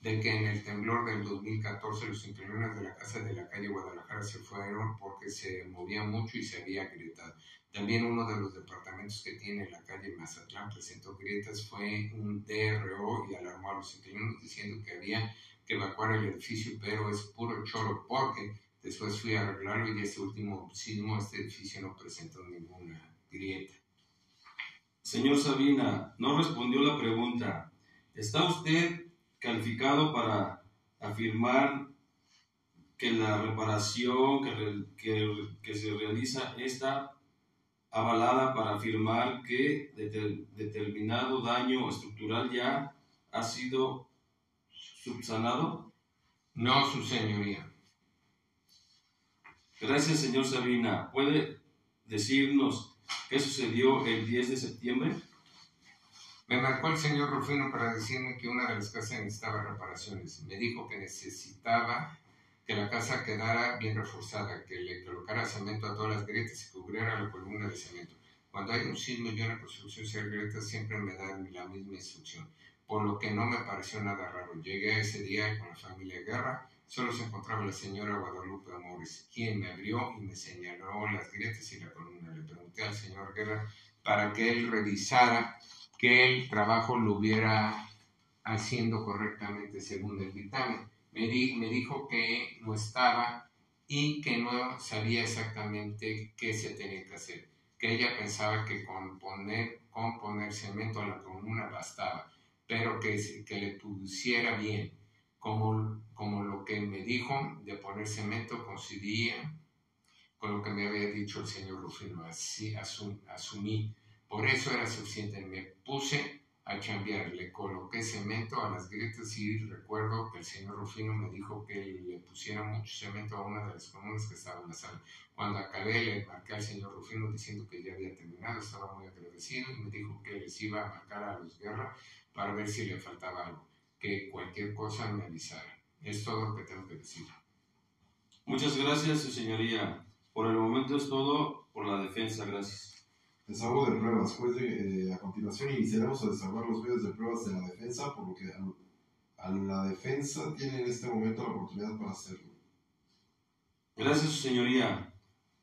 Speaker 1: de que en el temblor del 2014 los inquilinos de la casa de la calle Guadalajara se fueron porque se movía mucho y se había grietado. También uno de los departamentos que tiene la calle Mazatlán presentó grietas, fue un DRO y alarmó a los inquilinos diciendo que había que evacuar el edificio, pero es puro choro porque después fui a arreglarlo y de este último sismo este edificio no presentó ninguna grieta.
Speaker 4: Señor Sabina, no respondió la pregunta. ¿Está usted calificado para afirmar que la reparación que, que- que se realiza está avalada para afirmar que deter- determinado daño estructural ya ha sido subsanado?
Speaker 1: No, su señoría.
Speaker 4: Gracias, señor Sabina. ¿Puede decirnos qué sucedió el 10 de septiembre?
Speaker 1: Me marcó el señor Rufino para decirme que una de las casas necesitaba reparaciones. Me dijo que necesitaba que la casa quedara bien reforzada, que le colocara cemento a todas las grietas y cubriera la columna de cemento. Cuando hay un sismo y una construcción sin grietas, siempre me dan la misma instrucción, por lo que no me pareció nada raro. Llegué ese día con la familia Guerra, solo se encontraba la señora Guadalupe Amores, quien me abrió y me señaló las grietas y la columna. Le pregunté al señor Guerra para que él revisara que el trabajo lo hubiera haciendo correctamente según el dictamen. Me, di- me dijo que no estaba y que no sabía exactamente qué se tenía que hacer, que ella pensaba que con poner, con poner cemento a la columna bastaba, pero que, que le pusiera bien, como, como lo que me dijo de poner cemento coincidía con lo que me había dicho el señor Rufino, así asum- asumí por eso era suficiente. Me puse a chambear, le coloqué cemento a las grietas y recuerdo que el señor Rufino me dijo que le pusiera mucho cemento a una de las columnas que estaba en la sala. Cuando acabé le marqué al señor Rufino diciendo que ya había terminado, estaba muy agradecido y me dijo que les iba a marcar a los guerra para ver si le faltaba algo, que cualquier cosa me avisara. Es todo lo que tengo que decir.
Speaker 4: Muchas gracias, su señoría. Por el momento es todo por la defensa. Gracias.
Speaker 5: Desahogo de pruebas. Pues de- eh, a continuación iniciaremos a desahogar los medios de pruebas de la defensa, por lo que a, a la defensa tiene en este momento la oportunidad para hacerlo.
Speaker 4: Gracias, su señoría.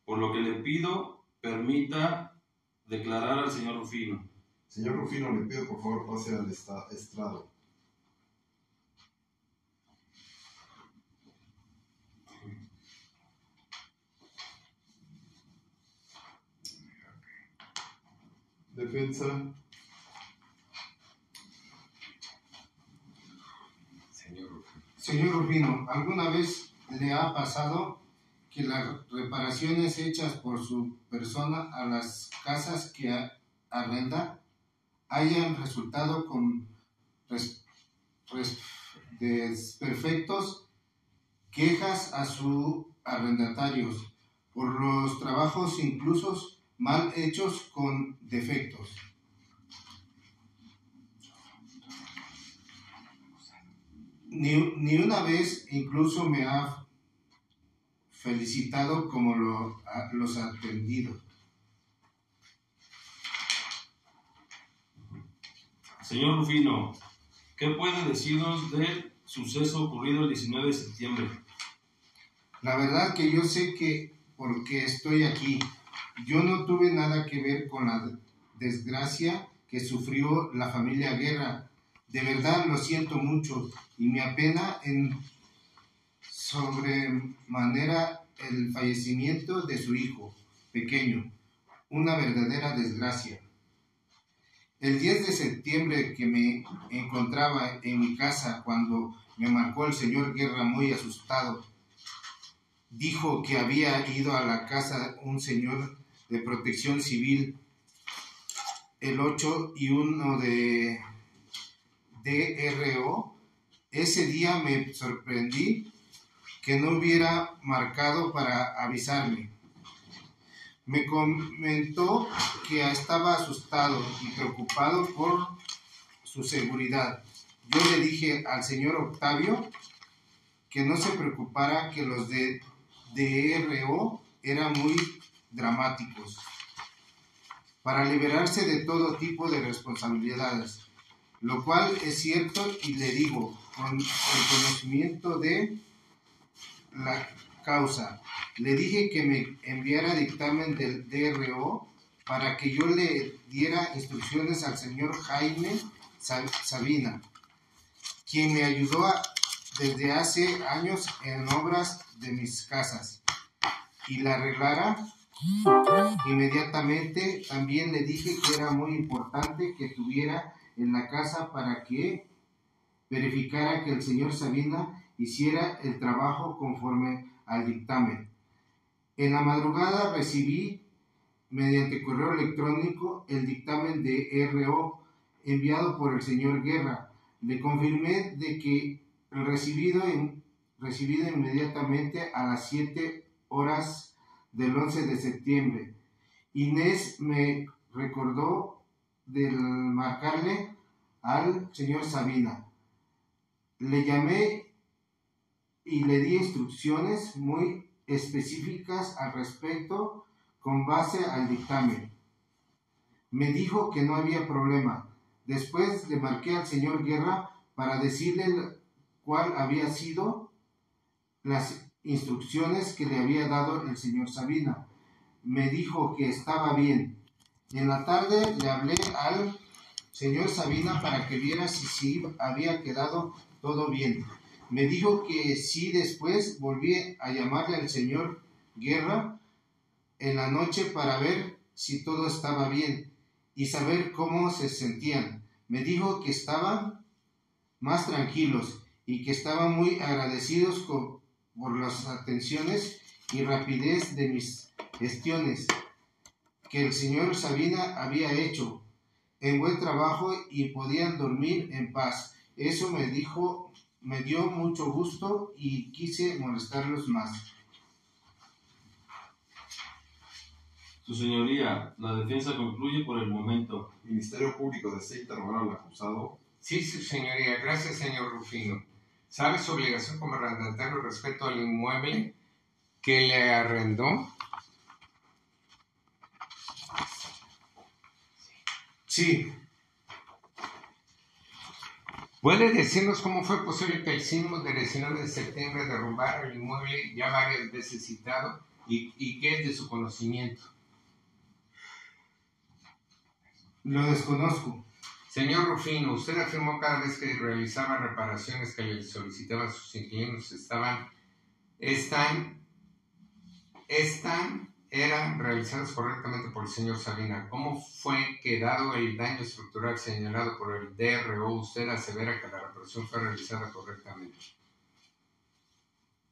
Speaker 4: Por lo que le pido permita declarar al señor Rufino.
Speaker 5: Señor Rufino, le pido por favor pase al estrado. Defensa.
Speaker 1: Señor Rufino.
Speaker 6: Señor Rufino, ¿alguna vez le ha pasado que las reparaciones hechas por su persona a las casas que arrenda hayan resultado con res- res- desperfectos, quejas a sus arrendatarios por los trabajos incluso mal hechos con defectos? Ni, ni una vez incluso me ha felicitado como lo, a- los atendidos.
Speaker 4: Señor Rufino, ¿qué puede decirnos del suceso ocurrido el 19 de septiembre?
Speaker 6: La verdad que yo sé que porque estoy aquí, yo no tuve nada que ver con la desgracia que sufrió la familia Guerra. De verdad lo siento mucho y me apena en sobremanera el fallecimiento de su hijo pequeño. Una verdadera desgracia. El 10 de septiembre que me encontraba en mi casa cuando me marcó el señor Guerra muy asustado, dijo que había ido a la casa un señor de protección civil, el 8 y uno de DRO. Ese día me sorprendí que no hubiera marcado para avisarme. Me comentó que estaba asustado y preocupado por su seguridad. Yo le dije al señor Octavio que no se preocupara que los de DRO eran muy dramáticos para liberarse de todo tipo de responsabilidades, lo cual es cierto y le digo con el conocimiento de la causa. Le dije que me enviara dictamen del DRO para que yo le diera instrucciones al señor Jaime Sa- Sabina, quien me ayudó a- desde hace años en obras de mis casas y la arreglara inmediatamente. También le dije que era muy importante que tuviera en la casa para que verificara que el señor Sabina hiciera el trabajo conforme al dictamen. En la madrugada recibí mediante correo electrónico el dictamen de RO enviado por el señor Guerra. Le confirmé de que recibido, recibido inmediatamente a las 7 horas del 11 de septiembre. Inés me recordó del marcarle al señor Sabina. Le llamé y le di instrucciones muy específicas al respecto con base al dictamen. Me dijo que no había problema. Después le marqué al señor Guerra para decirle cuál había sido las instrucciones que le había dado el señor Sabina. Me dijo que estaba bien. En la tarde le hablé al señor Sabina para que viera si, si había quedado todo bien. Me dijo que sí después volví a llamarle al señor Guerra en la noche para ver si todo estaba bien y saber cómo se sentían. Me dijo que estaban más tranquilos y que estaban muy agradecidos co- por las atenciones y rapidez de mis gestiones que el señor Sabina había hecho en buen trabajo y podían dormir en paz. Eso me dijo, me dio mucho gusto y quise molestarlos más.
Speaker 4: Su señoría, la defensa concluye por el momento.
Speaker 5: Ministerio Público desea interrogar al acusado.
Speaker 1: Sí, su señoría. Gracias, señor Rufino. ¿Sabe su obligación como arrendatario respecto al inmueble que le arrendó?
Speaker 6: Sí,
Speaker 1: ¿Puede decirnos cómo fue posible que el sismo del 19 de septiembre derrumbara el inmueble ya varias veces citado y, y qué es de su conocimiento?
Speaker 6: Lo desconozco.
Speaker 1: Señor Rufino, usted afirmó cada vez que realizaba reparaciones que le solicitaban sus inquilinos estaban, están, están, eran realizadas correctamente por el señor Sabina. ¿Cómo fue que dado el daño estructural señalado por el DRO, usted asevera que la reparación fue realizada correctamente?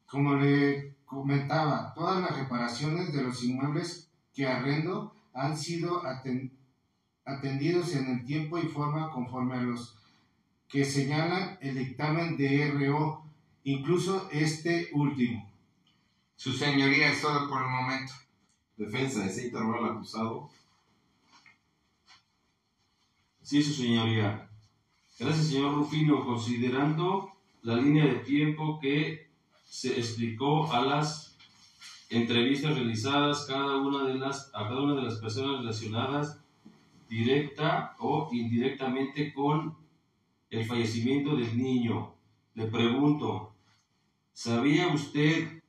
Speaker 6: Como le comentaba, todas las reparaciones de los inmuebles que arrendo han sido aten- atendidos en el tiempo y forma conforme a los que señalan el dictamen de RO, incluso este último.
Speaker 1: Su señoría es todo por el momento.
Speaker 5: Defensa, desea interrogar al acusado.
Speaker 4: Sí, su señoría. Gracias, señor Rufino. Considerando la línea de tiempo que se explicó a las entrevistas realizadas cada una de las, a cada una de las personas relacionadas directa o indirectamente con el fallecimiento del niño, le pregunto, ¿sabía usted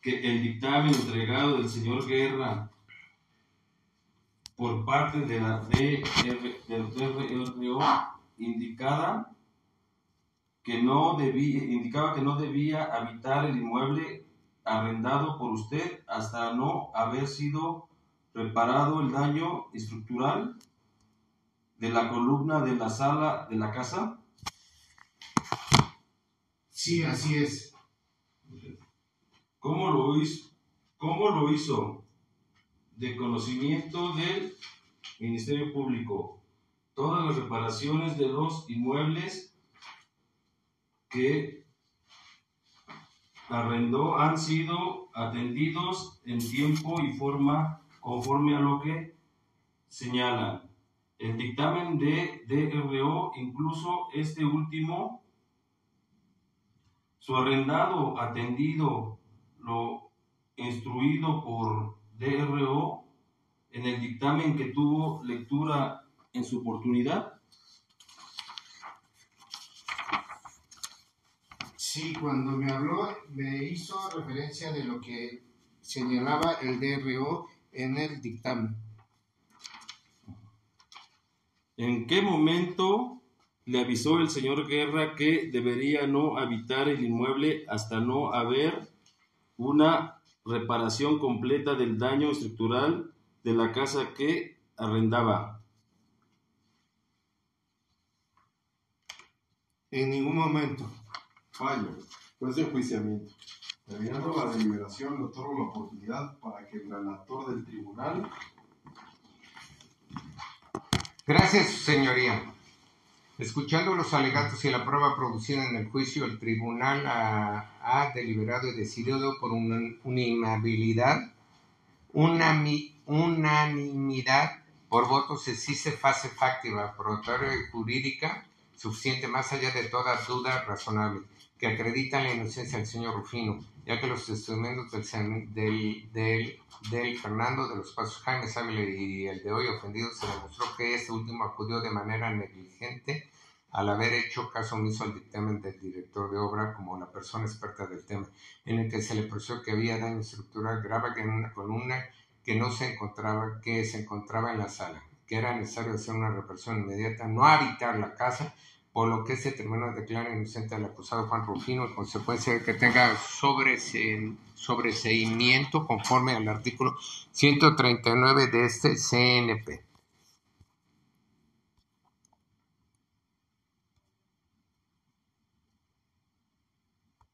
Speaker 4: que el dictamen entregado del señor Guerra por parte de la DR, del DRO indicada que no debía, indicaba que no debía habitar el inmueble arrendado por usted hasta no haber sido reparado el daño estructural de la columna de la sala de la casa?
Speaker 6: Sí, así es.
Speaker 4: ¿Cómo lo hizo? ¿Cómo lo hizo? De conocimiento del Ministerio Público. Todas las reparaciones de los inmuebles que arrendó han sido atendidos en tiempo y forma conforme a lo que señala el dictamen de DRO, incluso este último, su arrendado atendido lo instruido por DRO en el dictamen que tuvo lectura en su oportunidad.
Speaker 6: Sí, cuando me habló, me hizo referencia de lo que señalaba el DRO en el dictamen.
Speaker 4: ¿En qué momento le avisó el señor Guerra que debería no habitar el inmueble hasta no haber una reparación completa del daño estructural de la casa que arrendaba?
Speaker 6: En ningún momento.
Speaker 8: Fallo. Juez de enjuiciamiento. Terminando la deliberación, le otorgo la oportunidad para que el relator del tribunal
Speaker 1: Gracias, señoría. Escuchando los alegatos y la prueba producida en el juicio, el tribunal ha, deliberado y decidido por una unanimidad, unanimidad por votos existe fase fáctica, probatoria y jurídica suficiente más allá de toda duda razonable que acreditan la inocencia del señor Rufino, ya que los testimonios del, del, del, Fernando de los Pasos Jaime Ávila y el de hoy ofendido se demostró que este último acudió de manera negligente al haber hecho caso omiso al dictamen del director de obra como la persona experta del tema, en el que se le pareció que había daño estructural grave en una columna que no se encontraba, que se encontraba en la sala, que era necesario hacer una reparación inmediata, no habitar la casa, por lo que se terminó de declarar inocente al acusado Juan Rufino, en consecuencia de que tenga sobrese- sobreseimiento conforme al artículo 139 de este CNP.